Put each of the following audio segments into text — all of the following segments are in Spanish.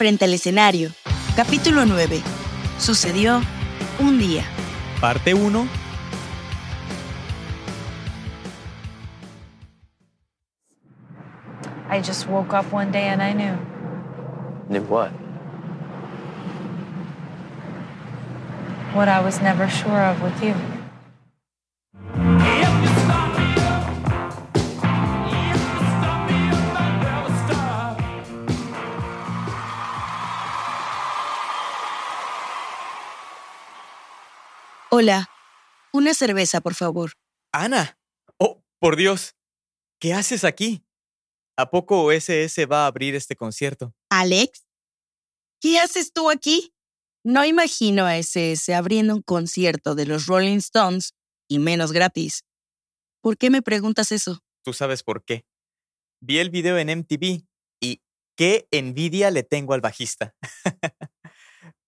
frente al escenario. Capítulo 9. Sucedió un día. Parte 1. I just woke up one day and I knew. Knew what? What I was never sure of with you. Hola. Una cerveza, por favor. Ana. Oh, por Dios. ¿Qué haces aquí? ¿A poco SS va a abrir este concierto? Alex. ¿Qué haces tú aquí? No imagino a SS abriendo un concierto de los Rolling Stones y menos gratis. ¿Por qué me preguntas eso? Tú sabes por qué. Vi el video en MTV y qué envidia le tengo al bajista.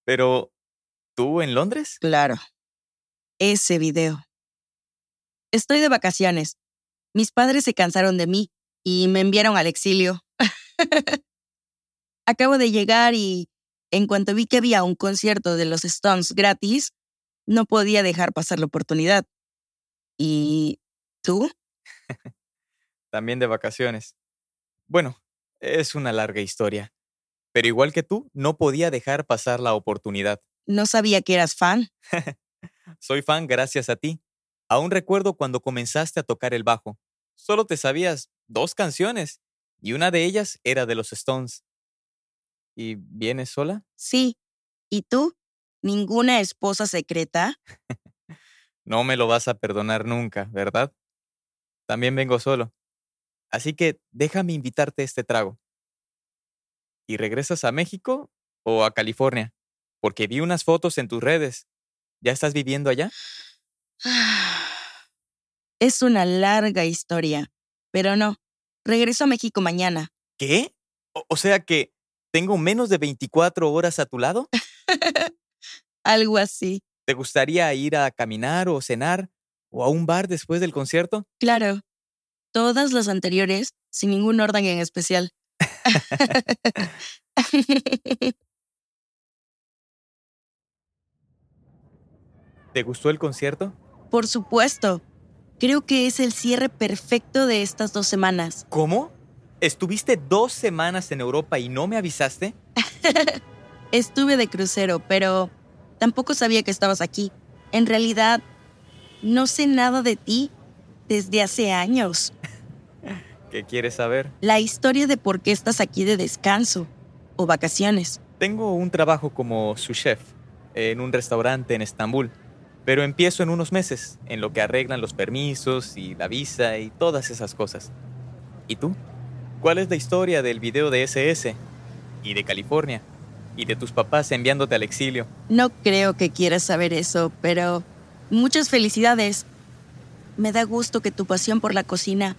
Pero, ¿tú en Londres? Claro. Ese video. Estoy de vacaciones. Mis padres se cansaron de mí y me enviaron al exilio. Acabo de llegar y en cuanto vi que había un concierto de los Stones gratis, no podía dejar pasar la oportunidad. ¿Y tú? También de vacaciones. Bueno, es una larga historia. Pero igual que tú, no podía dejar pasar la oportunidad. No sabía que eras fan. Soy fan gracias a ti. Aún recuerdo cuando comenzaste a tocar el bajo. Solo te sabías dos canciones y una de ellas era de los Stones. ¿Y vienes sola? Sí. ¿Y tú? ¿Ninguna esposa secreta? no me lo vas a perdonar nunca, ¿verdad? También vengo solo. Así que déjame invitarte a este trago. ¿Y regresas a México o a California? Porque vi unas fotos en tus redes. ¿Ya estás viviendo allá? Es una larga historia, pero no. Regreso a México mañana. ¿Qué? O, o sea que tengo menos de 24 horas a tu lado. Algo así. ¿Te gustaría ir a caminar o cenar o a un bar después del concierto? Claro. Todas las anteriores, sin ningún orden en especial. ¿Te gustó el concierto? Por supuesto. Creo que es el cierre perfecto de estas dos semanas. ¿Cómo? ¿Estuviste dos semanas en Europa y no me avisaste? Estuve de crucero, pero tampoco sabía que estabas aquí. En realidad, no sé nada de ti desde hace años. ¿Qué quieres saber? La historia de por qué estás aquí de descanso o vacaciones. Tengo un trabajo como su chef en un restaurante en Estambul, pero empiezo en unos meses, en lo que arreglan los permisos y la visa y todas esas cosas. ¿Y tú? ¿Cuál es la historia del video de SS y de California y de tus papás enviándote al exilio? No creo que quieras saber eso, pero muchas felicidades. Me da gusto que tu pasión por la cocina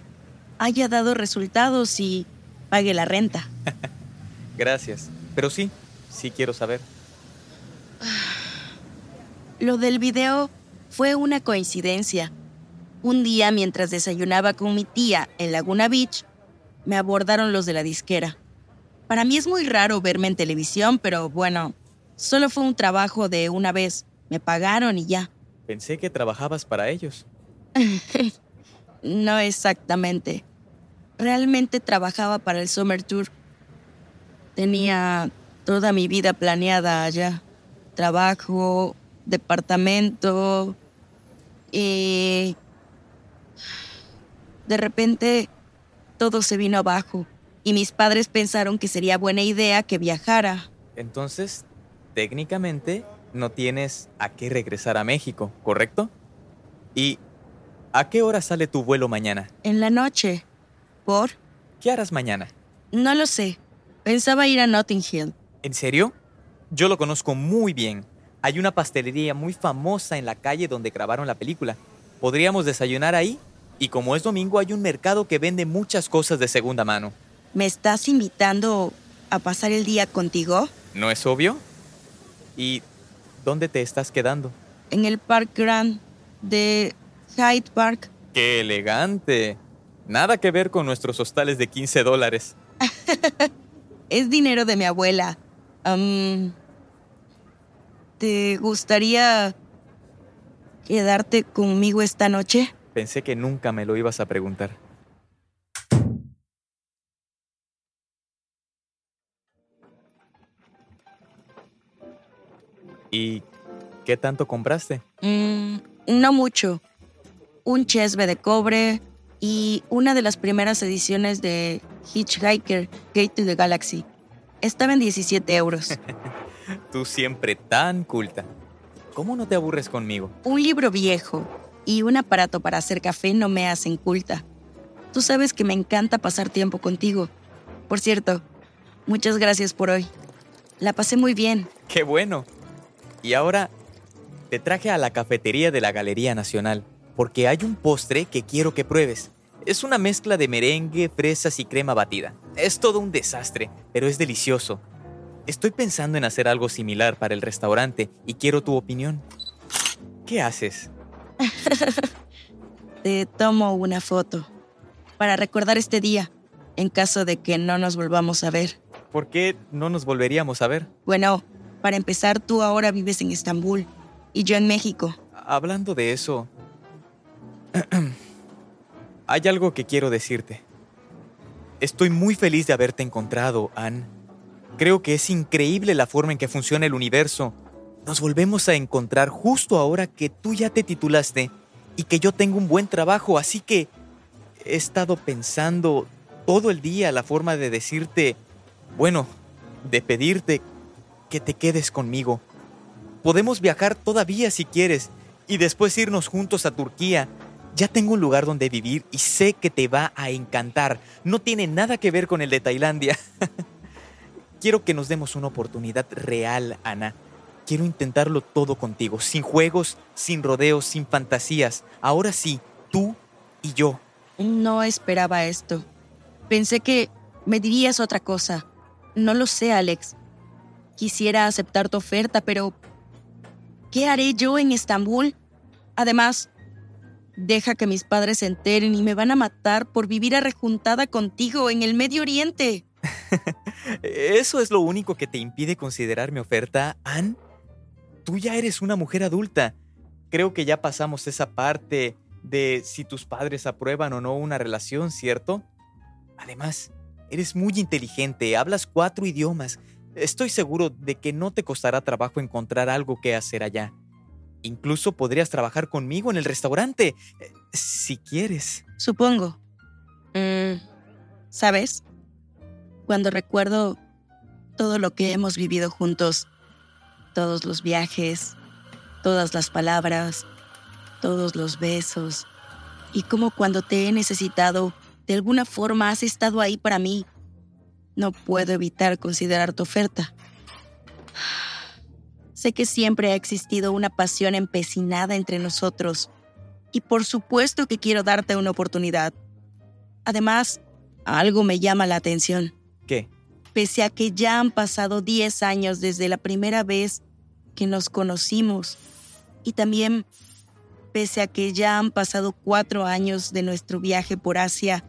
haya dado resultados y pague la renta. Gracias. Pero sí, sí quiero saber. Lo del video fue una coincidencia. Un día, mientras desayunaba con mi tía en Laguna Beach, me abordaron los de la disquera. Para mí es muy raro verme en televisión, pero bueno, solo fue un trabajo de una vez. Me pagaron y ya. Pensé que trabajabas para ellos. no exactamente. Realmente trabajaba para el Summer Tour. Tenía toda mi vida planeada allá. Trabajo, departamento y... De repente todo se vino abajo y mis padres pensaron que sería buena idea que viajara. Entonces, técnicamente, no tienes a qué regresar a México, ¿correcto? ¿Y a qué hora sale tu vuelo mañana? En la noche. ¿Por? ¿Qué harás mañana? No lo sé. Pensaba ir a Notting Hill. ¿En serio? Yo lo conozco muy bien. Hay una pastelería muy famosa en la calle donde grabaron la película. ¿Podríamos desayunar ahí? Y como es domingo, hay un mercado que vende muchas cosas de segunda mano. ¿Me estás invitando a pasar el día contigo? ¿No es obvio? ¿Y dónde te estás quedando? En el Park Grand de Hyde Park. ¡Qué elegante! Nada que ver con nuestros hostales de 15 dólares. es dinero de mi abuela. Am, ¿Te gustaría quedarte conmigo esta noche? Pensé que nunca me lo ibas a preguntar. ¿Y qué tanto compraste? Mm, no mucho. Un chesbe de cobre y una de las primeras ediciones de Hitchhiker Gate to the Galaxy. Estaba en 17 euros. Tú siempre tan culta. ¿Cómo no te aburres conmigo? Un libro viejo y un aparato para hacer café no me hacen culta. Tú sabes que me encanta pasar tiempo contigo. Por cierto, muchas gracias por hoy. La pasé muy bien. ¡Qué bueno! Y ahora te traje a la cafetería de la Galería Nacional porque hay un postre que quiero que pruebes. Es una mezcla de merengue, fresas y crema batida. Es todo un desastre, pero es delicioso. Estoy pensando en hacer algo similar para el restaurante y quiero tu opinión. ¿Qué haces? Te tomo una foto para recordar este día en caso de que no nos volvamos a ver. ¿Por qué no nos volveríamos a ver? Bueno, para empezar, tú ahora vives en Estambul y yo en México. Hablando de eso, hay algo que quiero decirte. Estoy muy feliz de haberte encontrado, Anne. Creo que es increíble la forma en que funciona el universo. Nos volvemos a encontrar justo ahora que tú ya te titulaste y que yo tengo un buen trabajo, así que he estado pensando todo el día la forma de decirte, bueno, de pedirte que te quedes conmigo. Podemos viajar todavía si quieres y después irnos juntos a Turquía. Ya tengo un lugar donde vivir y sé que te va a encantar. No tiene nada que ver con el de Tailandia. Quiero que nos demos una oportunidad real, Ana. Quiero intentarlo todo contigo, sin juegos, sin rodeos, sin fantasías. Ahora sí, tú y yo. No esperaba esto. Pensé que me dirías otra cosa. No lo sé, Alex. Quisiera aceptar tu oferta, pero ¿qué haré yo en Estambul? Además, deja que mis padres se enteren y me van a matar por vivir arrejuntada contigo en el Medio Oriente. ¿Eso es lo único que te impide considerar mi oferta, Ann? Tú ya eres una mujer adulta. Creo que ya pasamos esa parte de si tus padres aprueban o no una relación, ¿cierto? Además, eres muy inteligente, hablas cuatro idiomas. Estoy seguro de que no te costará trabajo encontrar algo que hacer allá. Incluso podrías trabajar conmigo en el restaurante, eh, si quieres. Supongo. Mm, ¿Sabes? Cuando recuerdo todo lo que hemos vivido juntos, todos los viajes, todas las palabras, todos los besos, y cómo cuando te he necesitado, de alguna forma has estado ahí para mí, no puedo evitar considerar tu oferta. Sé que siempre ha existido una pasión empecinada entre nosotros, y por supuesto que quiero darte una oportunidad. Además, algo me llama la atención. ¿Qué? Pese a que ya han pasado 10 años desde la primera vez que nos conocimos, y también pese a que ya han pasado cuatro años de nuestro viaje por Asia,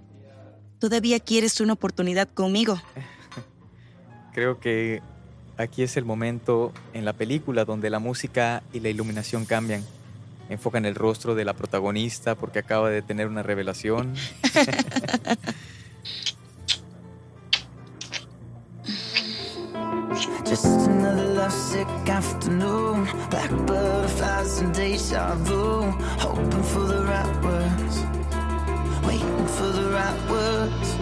todavía quieres una oportunidad conmigo. Creo que aquí es el momento en la película donde la música y la iluminación cambian. Enfocan el rostro de la protagonista porque acaba de tener una revelación. Just another lovesick afternoon. Black butterflies and deja vu. Hoping for the right words. Waiting for the right words.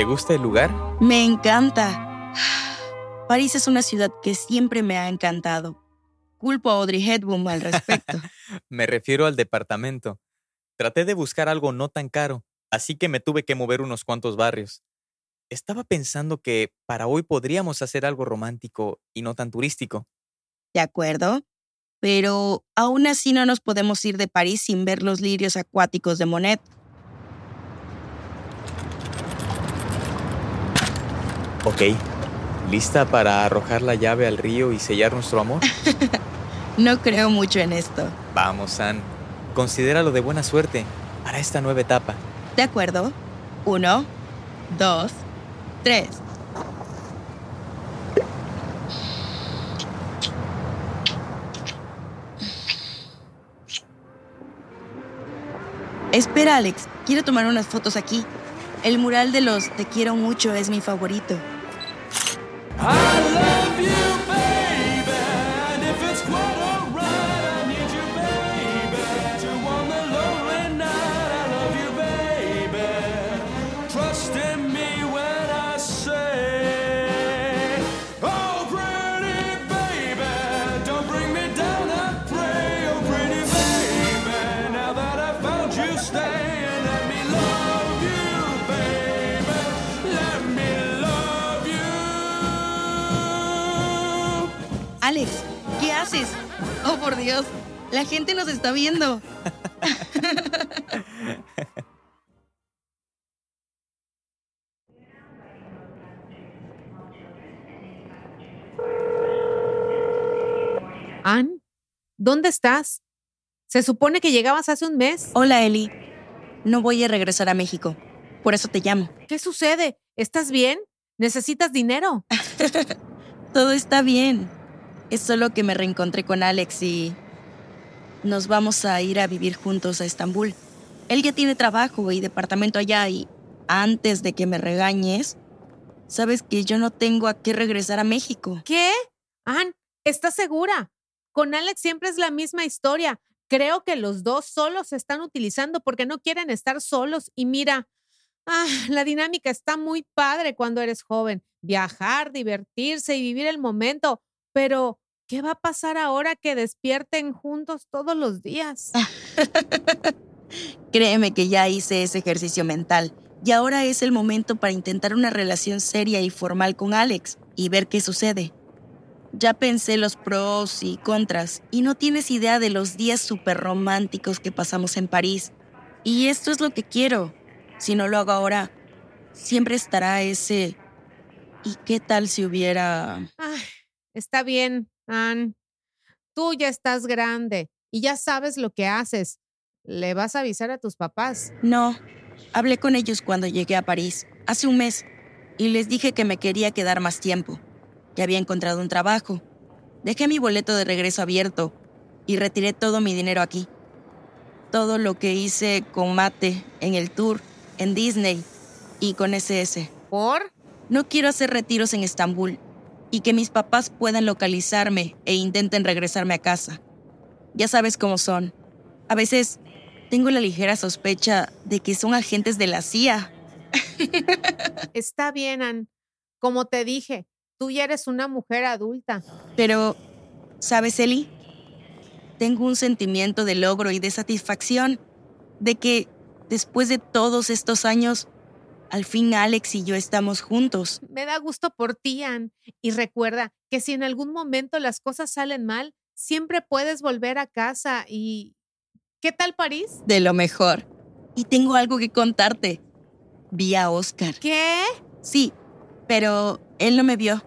¿Te gusta el lugar? Me encanta. París es una ciudad que siempre me ha encantado. Culpo a Audrey Hepburn al respecto. Me refiero al departamento. Traté de buscar algo no tan caro, así que me tuve que mover unos cuantos barrios. Estaba pensando que para hoy podríamos hacer algo romántico y no tan turístico. ¿De acuerdo? Pero aún así no nos podemos ir de París sin ver los lirios acuáticos de Monet. Ok, ¿Lista para arrojar la llave al río y sellar nuestro amor? No creo mucho en esto. Vamos, San. Considéralo de buena suerte para esta nueva etapa. ¿De acuerdo? Uno, dos, tres. Espera, Alex. Quiero tomar unas fotos aquí. El mural de los Te quiero mucho es mi favorito. I love La gente nos está viendo. Ann, ¿dónde estás? Se supone que llegabas hace un mes. Hola, Eli. No voy a regresar a México. Por eso te llamo. ¿Qué sucede? ¿Estás bien? ¿Necesitas dinero? Todo está bien. Es solo que me reencontré con Alex y nos vamos a ir a vivir juntos a Estambul. Él ya tiene trabajo y departamento allá y antes de que me regañes, sabes que yo no tengo a qué regresar a México. ¿Qué? Ann, ¿estás segura? Con Alex siempre es la misma historia. Creo que los dos solos se están utilizando porque no quieren estar solos. Y mira, ah, la dinámica está muy padre cuando eres joven. Viajar, divertirse y vivir el momento. Pero, ¿qué va a pasar ahora que despierten juntos todos los días? Créeme que ya hice ese ejercicio mental y ahora es el momento para intentar una relación seria y formal con Alex y ver qué sucede. Ya pensé los pros y contras y no tienes idea de los días súper románticos que pasamos en París. Y esto es lo que quiero. Si no lo hago ahora, siempre estará ese... ¿Y qué tal si hubiera... Ay, está bien, Ann. Tú ya estás grande y ya sabes lo que haces. ¿Le vas a avisar a tus papás? No, hablé con ellos cuando llegué a París, hace un mes, y les dije que me quería quedar más tiempo, que había encontrado un trabajo. Dejé mi boleto de regreso abierto y retiré todo mi dinero aquí. Todo lo que hice con Mate en el tour, en Disney y con SS. ¿Por? No quiero hacer retiros en Estambul y que mis papás puedan localizarme e intenten regresarme a casa. Ya sabes cómo son. A veces tengo la ligera sospecha de que son agentes de la CIA. Está bien, Ann. Como te dije, tú ya eres una mujer adulta. Pero, ¿sabes, Eli? Tengo un sentimiento de logro y de satisfacción, de que después de todos estos años, al fin Alex y yo estamos juntos. Me da gusto por ti, Ann. Y recuerda que si en algún momento las cosas salen mal, siempre puedes volver a casa y... ¿Qué tal París? De lo mejor. Y tengo algo que contarte. Vi a Oscar. ¿Qué? Sí, pero él no me vio.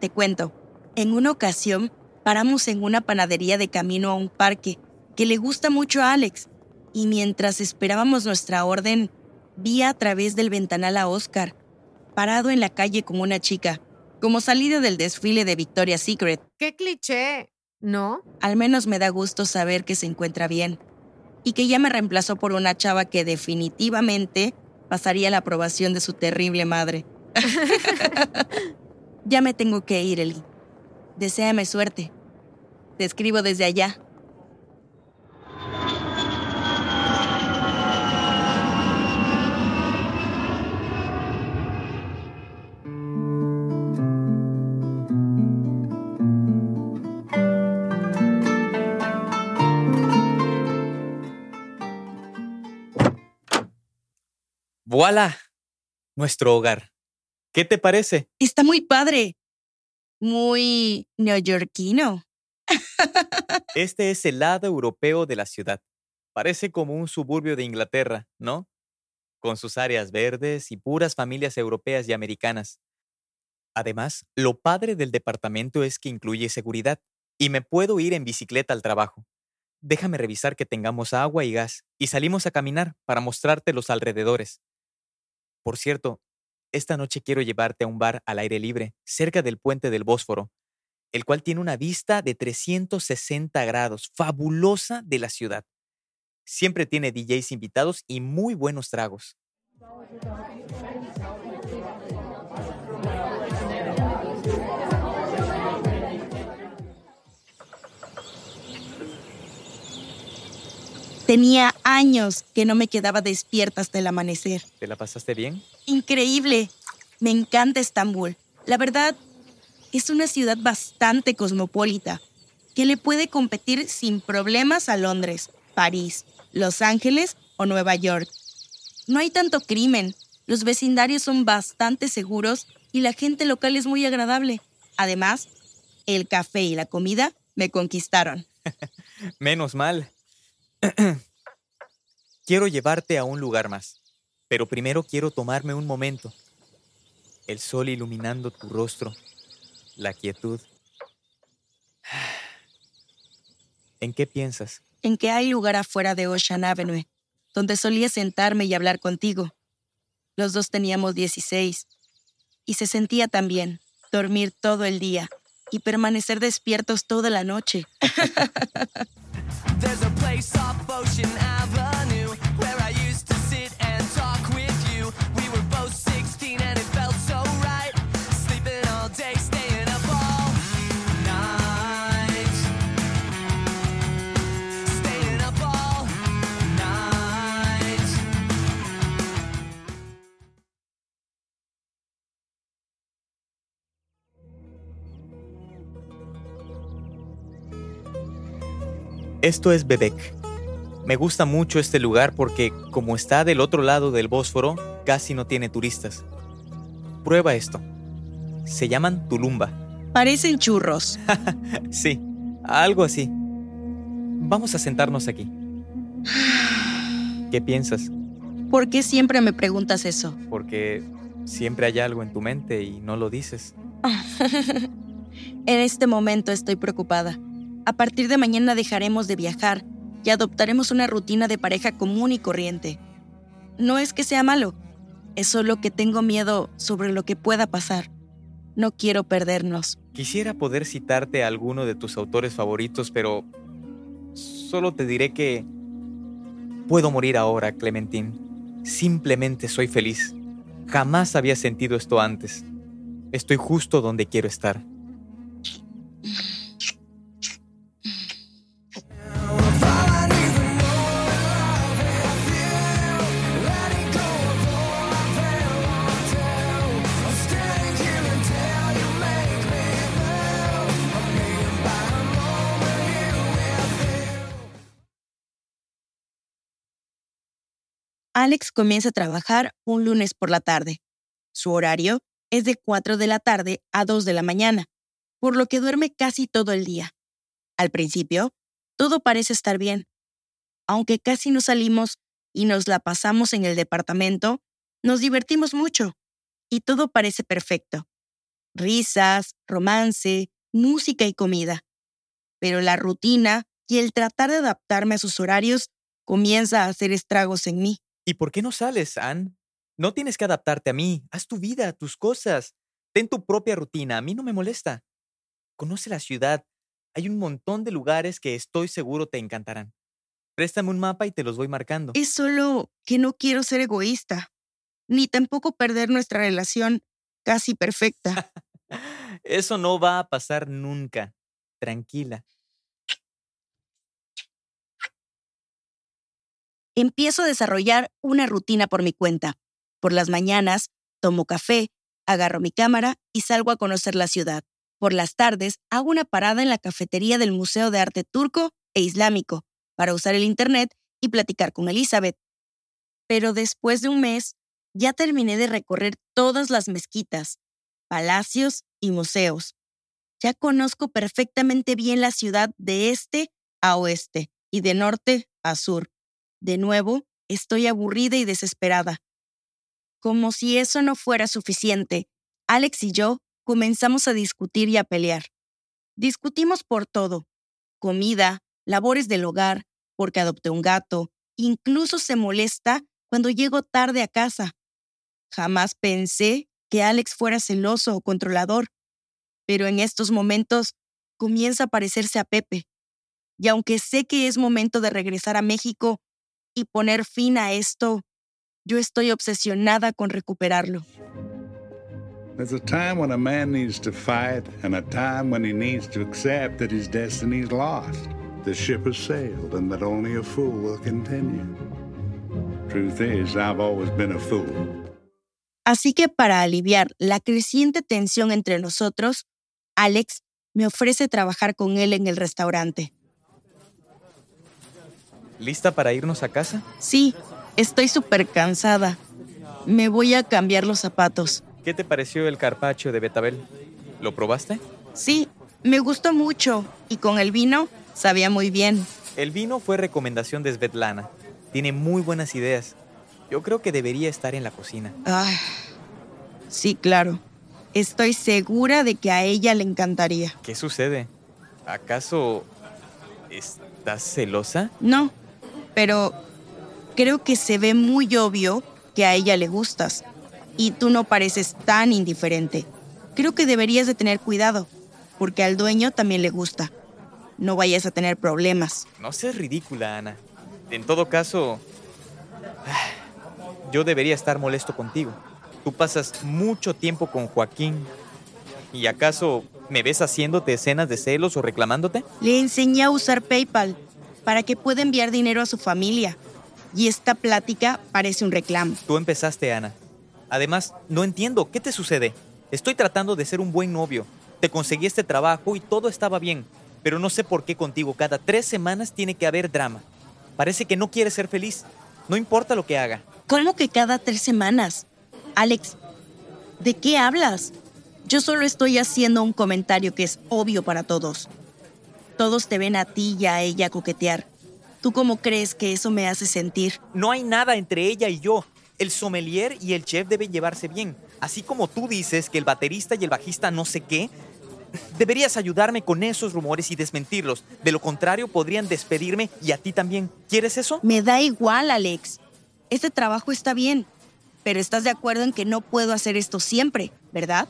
Te cuento. En una ocasión, paramos en una panadería de camino a un parque que le gusta mucho a Alex. Y mientras esperábamos nuestra orden, vi a través del ventanal a Oscar, parado en la calle con una chica, como salida del desfile de Victoria's Secret. ¡Qué cliché! ¿No? Al menos me da gusto saber que se encuentra bien y que ya me reemplazó por una chava que definitivamente pasaría la aprobación de su terrible madre. ya me tengo que ir, Eli. Deséame suerte. Te escribo desde allá. ¡Voilà! Nuestro hogar. ¿Qué te parece? Está muy padre. Muy neoyorquino. Este es el lado europeo de la ciudad. Parece como un suburbio de Inglaterra, ¿no? Con sus áreas verdes y puras familias europeas y americanas. Además, lo padre del departamento es que incluye seguridad y me puedo ir en bicicleta al trabajo. Déjame revisar que tengamos agua y gas y salimos a caminar para mostrarte los alrededores. Por cierto, esta noche quiero llevarte a un bar al aire libre, cerca del puente del Bósforo, el cual tiene una vista de 360 grados, fabulosa de la ciudad. Siempre tiene DJs invitados y muy buenos tragos. Tenía años que no me quedaba despierta hasta el amanecer. ¿Te la pasaste bien? Increíble. Me encanta Estambul. La verdad, es una ciudad bastante cosmopolita, que le puede competir sin problemas a Londres, París, Los Ángeles o Nueva York. No hay tanto crimen, los vecindarios son bastante seguros y la gente local es muy agradable. Además, el café y la comida me conquistaron. Menos mal. quiero llevarte a un lugar más, pero primero quiero tomarme un momento. El sol iluminando tu rostro, la quietud. ¿En qué piensas? En que hay lugar afuera de Ocean Avenue, donde solía sentarme y hablar contigo. Los dos teníamos 16 y se sentía tan bien dormir todo el día y permanecer despiertos toda la noche. There's a place off Ocean Avenue Esto es Bebek. Me gusta mucho este lugar porque, como está del otro lado del Bósforo, casi no tiene turistas. Prueba esto. Se llaman tulumba. Parecen churros. Sí, algo así. Vamos a sentarnos aquí. ¿Qué piensas? ¿Por qué siempre me preguntas eso? Porque siempre hay algo en tu mente y no lo dices. En este momento estoy preocupada. A partir de mañana dejaremos de viajar y adoptaremos una rutina de pareja común y corriente. No es que sea malo, es solo que tengo miedo sobre lo que pueda pasar. No quiero perdernos. Quisiera poder citarte a alguno de tus autores favoritos, pero solo te diré que puedo morir ahora, Clementine. Simplemente soy feliz. Jamás había sentido esto antes. Estoy justo donde quiero estar. Alex comienza a trabajar un lunes por la tarde. Su horario es de 4 de la tarde a 2 de la mañana, por lo que duerme casi todo el día. Al principio, todo parece estar bien. Aunque casi no salimos y nos la pasamos en el departamento, nos divertimos mucho y todo parece perfecto. Risas, romance, música y comida. Pero la rutina y el tratar de adaptarme a sus horarios comienza a hacer estragos en mí. ¿Y por qué no sales, Anne? No tienes que adaptarte a mí. Haz tu vida, tus cosas. Ten tu propia rutina. A mí no me molesta. Conoce la ciudad. Hay un montón de lugares que estoy seguro te encantarán. Préstame un mapa y te los voy marcando. Es solo que no quiero ser egoísta, ni tampoco perder nuestra relación casi perfecta. Eso no va a pasar nunca. Tranquila. Empiezo a desarrollar una rutina por mi cuenta. Por las mañanas, tomo café, agarro mi cámara y salgo a conocer la ciudad. Por las tardes, hago una parada en la cafetería del Museo de Arte Turco e Islámico para usar el Internet y platicar con Elizabeth. Pero después de un mes, ya terminé de recorrer todas las mezquitas, palacios y museos. Ya conozco perfectamente bien la ciudad de este a oeste y de norte a sur. De nuevo, estoy aburrida y desesperada. Como si eso no fuera suficiente, Alex y yo comenzamos a discutir y a pelear. Discutimos por todo. Comida, labores del hogar, porque adopté un gato, incluso se molesta cuando llego tarde a casa. Jamás pensé que Alex fuera celoso o controlador, pero en estos momentos comienza a parecerse a Pepe. Y aunque sé que es momento de regresar a México y poner fin a esto, yo estoy obsesionada con recuperarlo. There's a time when a man needs to fight and a time when he needs to accept that his destiny's lost. The ship has sailed and that only a fool will continue. Truth is, I've always been a fool. Así que para aliviar la creciente tensión entre nosotros, Alex me ofrece trabajar con él en el restaurante. ¿Lista para irnos a casa? Sí, estoy súper cansada. Me voy a cambiar los zapatos. ¿Qué te pareció el carpaccio de Betabel? ¿Lo probaste? Sí, me gustó mucho y con el vino sabía muy bien. El vino fue recomendación de Svetlana. Tiene muy buenas ideas. Yo creo que debería estar en la cocina. Ah, sí, claro. Estoy segura de que a ella le encantaría. ¿Qué sucede? ¿Acaso estás celosa? No, pero creo que se ve muy obvio que a ella le gustas. Y tú no pareces tan indiferente. Creo que deberías de tener cuidado, porque al dueño también le gusta. No vayas a tener problemas. No seas ridícula, Ana. En todo caso, yo debería estar molesto contigo. Tú pasas mucho tiempo con Joaquín. ¿Y acaso me ves haciéndote escenas de celos o reclamándote? Le enseñé a usar PayPal para que pueda enviar dinero a su familia. Y esta plática parece un reclamo. Tú empezaste, Ana. Además, no entiendo, ¿qué te sucede? Estoy tratando de ser un buen novio. Te conseguí este trabajo y todo estaba bien. Pero no sé por qué contigo cada tres semanas tiene que haber drama. Parece que no quieres ser feliz. No importa lo que haga. ¿Cómo que cada tres semanas? Alex, ¿de qué hablas? Yo solo estoy haciendo un comentario que es obvio para todos. Todos te ven a ti y a ella coquetear. ¿Tú cómo crees que eso me hace sentir? No hay nada entre ella y yo. El sommelier y el chef deben llevarse bien. Así como tú dices que el baterista y el bajista no sé qué, deberías ayudarme con esos rumores y desmentirlos. De lo contrario, podrían despedirme y a ti también. ¿Quieres eso? Me da igual, Alex. Este trabajo está bien, pero estás de acuerdo en que no puedo hacer esto siempre, ¿verdad?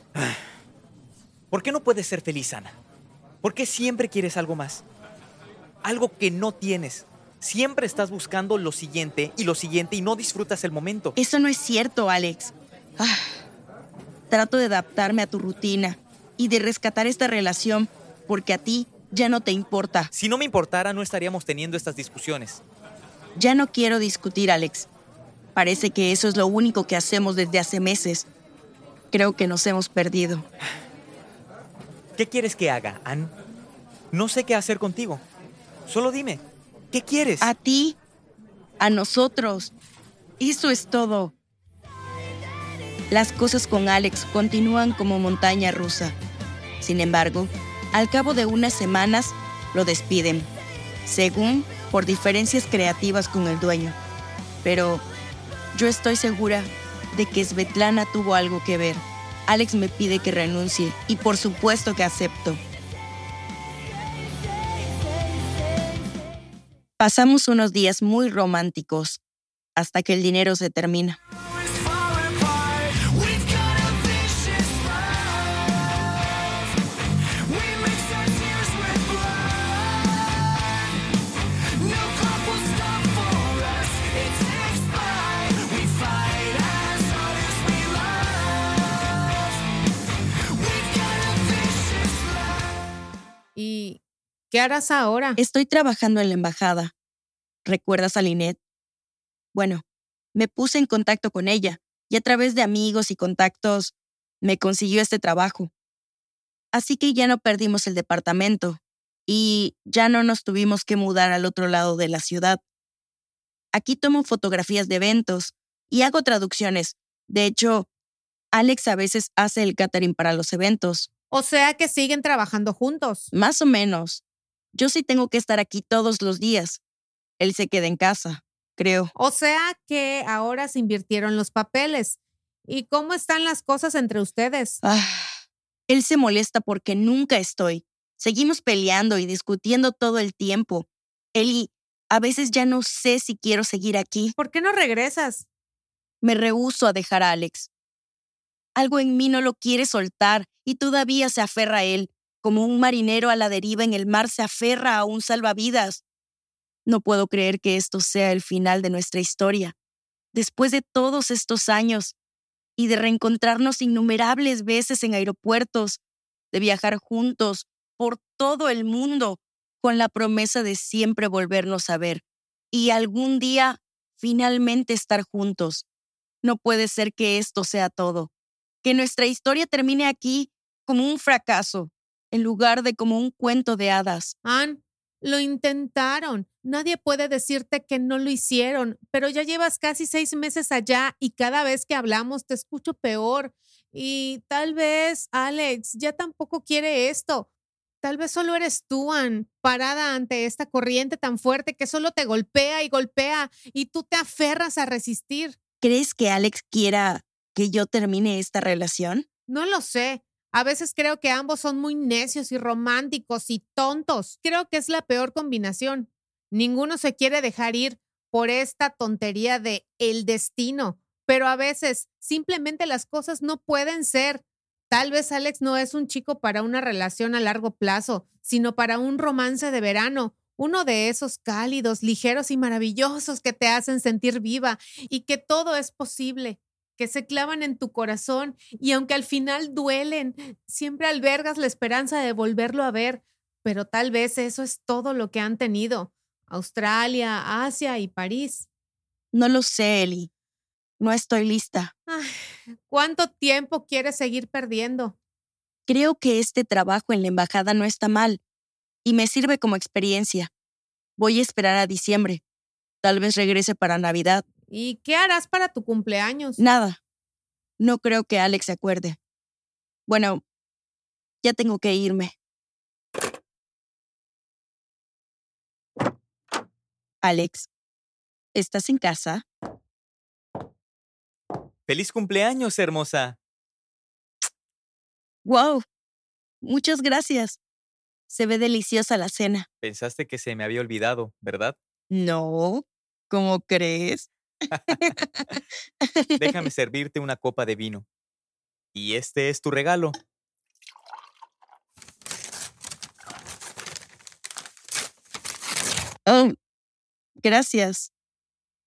¿Por qué no puedes ser feliz, Ana? ¿Por qué siempre quieres algo más? Algo que no tienes. Siempre estás buscando lo siguiente y lo siguiente y no disfrutas el momento. Eso no es cierto, Alex. Ah, trato de adaptarme a tu rutina y de rescatar esta relación porque a ti ya no te importa. Si no me importara, no estaríamos teniendo estas discusiones. Ya no quiero discutir, Alex. Parece que eso es lo único que hacemos desde hace meses. Creo que nos hemos perdido. ¿Qué quieres que haga, Ann? No sé qué hacer contigo. Solo dime, ¿qué quieres? A ti, a nosotros. Eso es todo. Las cosas con Alex continúan como montaña rusa. Sin embargo, al cabo de unas semanas, lo despiden, según por diferencias creativas con el dueño. Pero yo estoy segura de que Svetlana tuvo algo que ver. Alex me pide que renuncie y por supuesto que acepto. Pasamos unos días muy románticos hasta que el dinero se termina. Qué harás ahora? Estoy trabajando en la embajada. ¿Recuerdas a Lynette? Bueno, me puse en contacto con ella y a través de amigos y contactos me consiguió este trabajo. Así que ya no perdimos el departamento y ya no nos tuvimos que mudar al otro lado de la ciudad. Aquí tomo fotografías de eventos y hago traducciones. De hecho, Alex a veces hace el catering para los eventos. O sea que siguen trabajando juntos. Más o menos. Yo sí tengo que estar aquí todos los días. Él se queda en casa, creo. O sea que ahora se invirtieron los papeles. ¿Y cómo están las cosas entre ustedes? Ah, Él se molesta porque nunca estoy. Seguimos peleando y discutiendo todo el tiempo. Eli, a veces ya no sé si quiero seguir aquí. ¿Por qué no regresas? Me rehúso a dejar a Alex. Algo en mí no lo quiere soltar y todavía se aferra a él, como un marinero a la deriva en el mar se aferra a un salvavidas. No puedo creer que esto sea el final de nuestra historia. Después de todos estos años y de reencontrarnos innumerables veces en aeropuertos, de viajar juntos por todo el mundo con la promesa de siempre volvernos a ver y algún día finalmente estar juntos. No puede ser que esto sea todo, que nuestra historia termine aquí como un fracaso, en lugar de como un cuento de hadas. Ann, lo intentaron. Nadie puede decirte que no lo hicieron, pero ya llevas casi seis meses allá y cada vez que hablamos te escucho peor. Y tal vez, Alex, ya tampoco quiere esto. Tal vez solo eres tú, Ann, parada ante esta corriente tan fuerte que solo te golpea y golpea y tú te aferras a resistir. ¿Crees que Alex quiera que yo termine esta relación? No lo sé. A veces creo que ambos son muy necios y románticos y tontos. Creo que es la peor combinación. Ninguno se quiere dejar ir por esta tontería de el destino, pero a veces simplemente las cosas no pueden ser. Tal vez Alex no es un chico para una relación a largo plazo, sino para un romance de verano, uno de esos cálidos, ligeros y maravillosos que te hacen sentir viva y que todo es posible que se clavan en tu corazón y aunque al final duelen, siempre albergas la esperanza de volverlo a ver, pero tal vez eso es todo lo que han tenido. Australia, Asia y París. No lo sé, Eli. No estoy lista. Ay, ¿Cuánto tiempo quieres seguir perdiendo? Creo que este trabajo en la embajada no está mal y me sirve como experiencia. Voy a esperar a diciembre. Tal vez regrese para Navidad. ¿Y qué harás para tu cumpleaños? Nada. No creo que Alex se acuerde. Bueno, ya tengo que irme. Alex, ¿estás en casa? ¡Feliz cumpleaños, hermosa! ¡Wow! Muchas gracias. Se ve deliciosa la cena. Pensaste que se me había olvidado, ¿verdad? No, ¿cómo crees? Déjame servirte una copa de vino. Y este es tu regalo. Oh, gracias.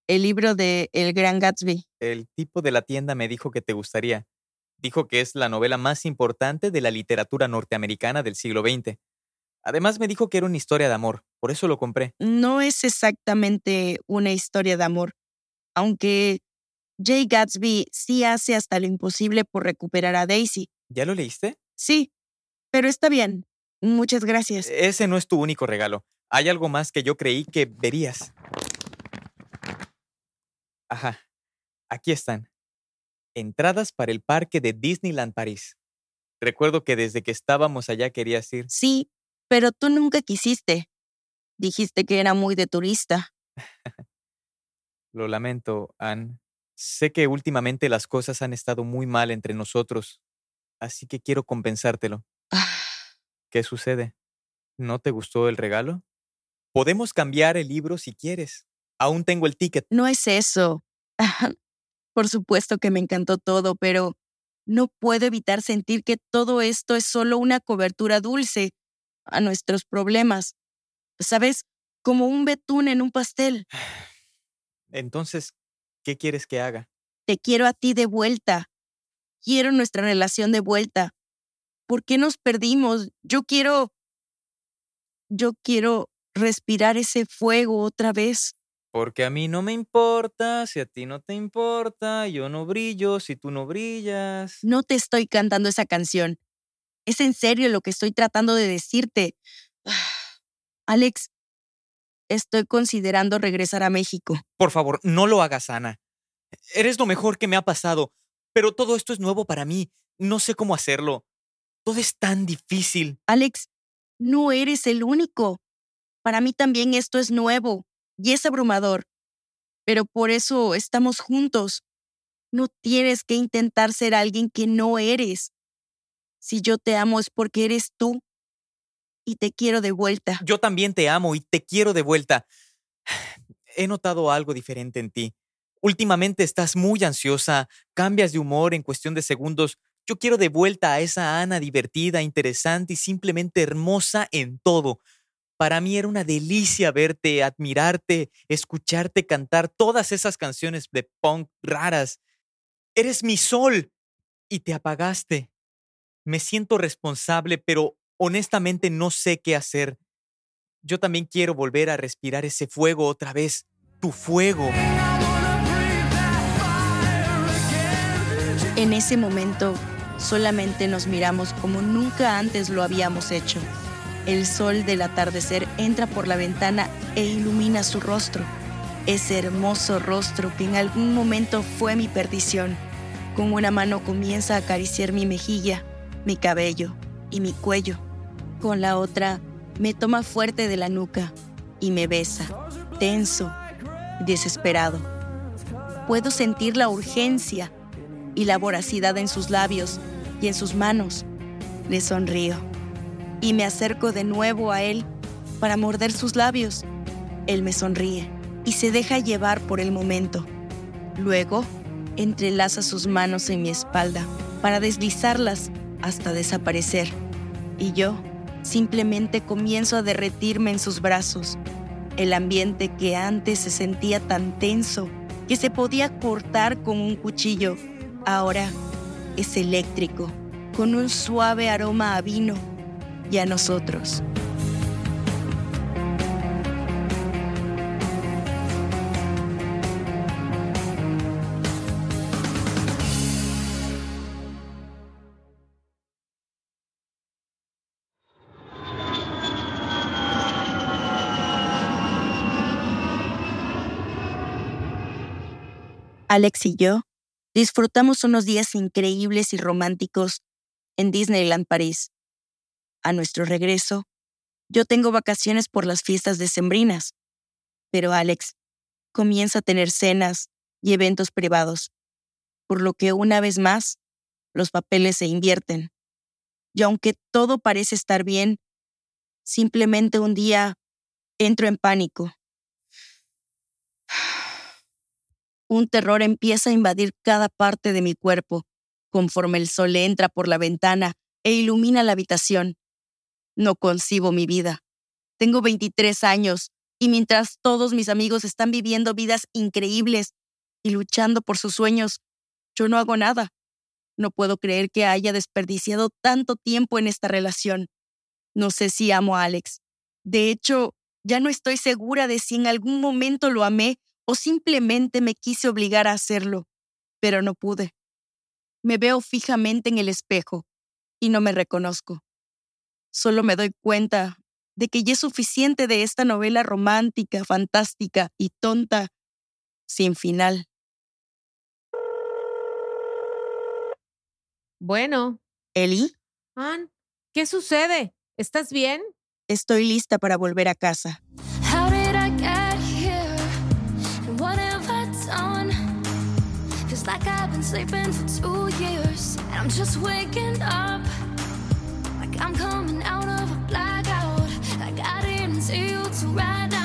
El libro de El Gran Gatsby. El tipo de la tienda me dijo que te gustaría. Dijo que es la novela más importante de la literatura norteamericana del siglo XX. Además me dijo que era una historia de amor, por eso lo compré. No es exactamente una historia de amor, aunque Jay Gatsby sí hace hasta lo imposible por recuperar a Daisy. ¿Ya lo leíste? Sí, pero está bien. Muchas gracias. Ese no es tu único regalo. Hay algo más que yo creí que verías. Ajá. Aquí están. Entradas para el parque de Disneyland París. Recuerdo que desde que estábamos allá querías ir. Sí, pero tú nunca quisiste. Dijiste que era muy de turista. Lo lamento, Anne. Sé que últimamente las cosas han estado muy mal entre nosotros, así que quiero compensártelo. Ah, ¿Qué sucede? ¿No te gustó el regalo? Podemos cambiar el libro si quieres. Aún tengo el ticket. No es eso. Por supuesto que me encantó todo, pero no puedo evitar sentir que todo esto es solo una cobertura dulce a nuestros problemas. ¿Sabes? Como un betún en un pastel. Entonces, ¿qué quieres que haga? Te quiero a ti de vuelta. Quiero nuestra relación de vuelta. ¿Por qué nos perdimos? Yo quiero... Yo quiero respirar ese fuego otra vez. Porque a mí no me importa, si a ti no te importa, yo no brillo, si tú no brillas. No te estoy cantando esa canción. Es en serio lo que estoy tratando de decirte. Alex, estoy considerando regresar a México. Por favor, no lo hagas, Ana. Eres lo mejor que me ha pasado, pero todo esto es nuevo para mí. No sé cómo hacerlo. Todo es tan difícil. Alex, no eres el único. Para mí también esto es nuevo y es abrumador. Pero por eso estamos juntos. No tienes que intentar ser alguien que no eres. Si yo te amo es porque eres tú y te quiero de vuelta. Yo también te amo y te quiero de vuelta. He notado algo diferente en ti. Últimamente estás muy ansiosa, cambias de humor en cuestión de segundos. Yo quiero de vuelta a esa Ana divertida, interesante y simplemente hermosa en todo. Para mí era una delicia verte, admirarte, escucharte cantar todas esas canciones de punk raras. Eres mi sol y te apagaste. Me siento responsable, pero honestamente no sé qué hacer. Yo también quiero volver a respirar ese fuego otra vez, tu fuego. En ese momento solamente nos miramos como nunca antes lo habíamos hecho. El sol del atardecer entra por la ventana e ilumina su rostro. Ese hermoso rostro que en algún momento fue mi perdición. Con una mano comienza a acariciar mi mejilla, mi cabello y mi cuello. Con la otra me toma fuerte de la nuca y me besa, tenso, desesperado. Puedo sentir la urgencia y la voracidad en sus labios y en sus manos. Le sonrío y me acerco de nuevo a él para morder sus labios. Él me sonríe y se deja llevar por el momento. Luego, entrelaza sus manos en mi espalda para deslizarlas hasta desaparecer. Y yo simplemente comienzo a derretirme en sus brazos. El ambiente que antes se sentía tan tenso que se podía cortar con un cuchillo, ahora es eléctrico, con un suave aroma a vino y a nosotros. Alex y yo disfrutamos unos días increíbles y románticos en Disneyland París. A nuestro regreso, yo tengo vacaciones por las fiestas decembrinas, pero Alex comienza a tener cenas y eventos privados, por lo que una vez más los papeles se invierten. Y aunque todo parece estar bien, simplemente un día entro en pánico. Un terror empieza a invadir cada parte de mi cuerpo conforme el sol entra por la ventana e ilumina la habitación. No concibo mi vida. Tengo 23 años y mientras todos mis amigos están viviendo vidas increíbles y luchando por sus sueños, yo no hago nada. No puedo creer que haya desperdiciado tanto tiempo en esta relación. No sé si amo a Alex. De hecho, ya no estoy segura de si en algún momento lo amé o simplemente me quise obligar a hacerlo, pero no pude. Me veo fijamente en el espejo y no me reconozco. Solo me doy cuenta de que ya es suficiente de esta novela romántica, fantástica y tonta, sin final. Bueno, Eli, Ann, ¿qué sucede? ¿Estás bien? estoy lista para volver a casa. How did I sleeping for two years. And I'm just waking up. Like I'm coming out of a blackout. Like I didn't see you till right now.